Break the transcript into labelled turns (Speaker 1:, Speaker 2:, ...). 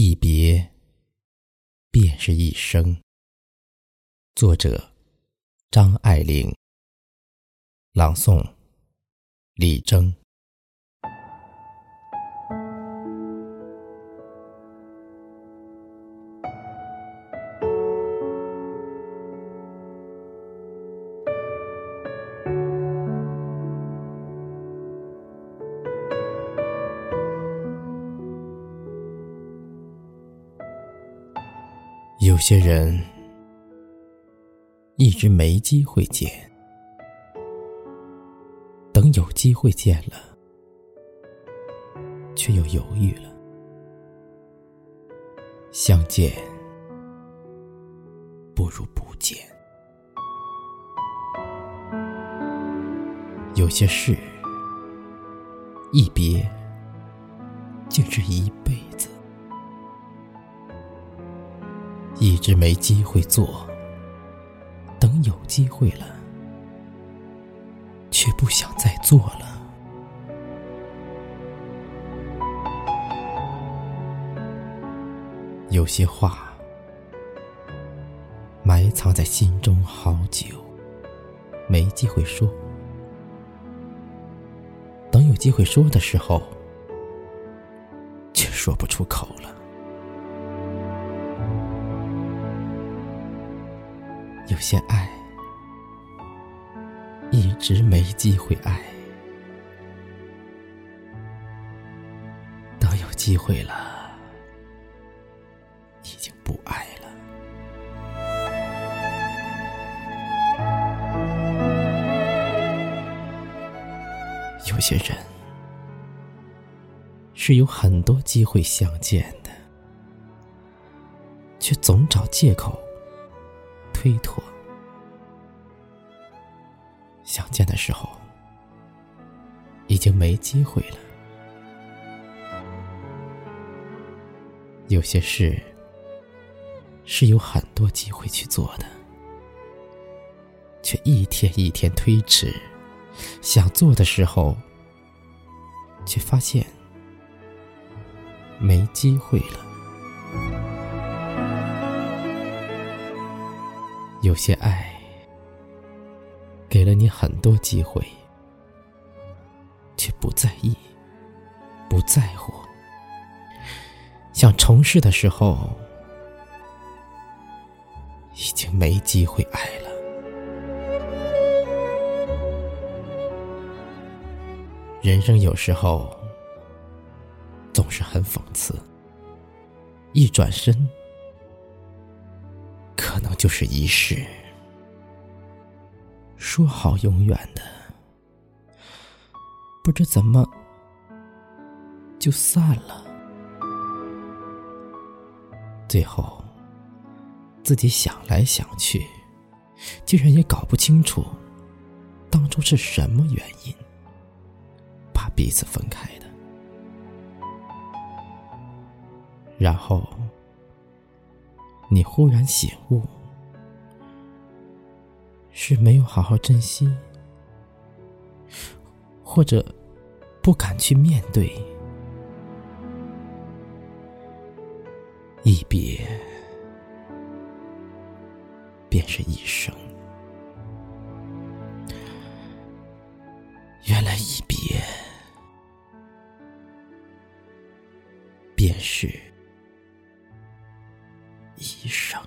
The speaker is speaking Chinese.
Speaker 1: 一别，便是一生。作者：张爱玲。朗诵：李征。有些人一直没机会见，等有机会见了，却又犹豫了。相见不如不见。有些事一别，竟是一辈子。一直没机会做，等有机会了，却不想再做了。有些话埋藏在心中好久，没机会说，等有机会说的时候，却说不出口了。有些爱一直没机会爱，等有机会了，已经不爱了。有些人是有很多机会相见的，却总找借口。推脱，相见的时候已经没机会了。有些事是有很多机会去做的，却一天一天推迟，想做的时候，却发现没机会了。有些爱给了你很多机会，却不在意、不在乎，想重试的时候，已经没机会爱了。人生有时候总是很讽刺，一转身。可能就是一世，说好永远的，不知怎么就散了。最后，自己想来想去，竟然也搞不清楚当初是什么原因把彼此分开的，然后。你忽然醒悟，是没有好好珍惜，或者不敢去面对。一别，便是一生。原来一别，便是。一生。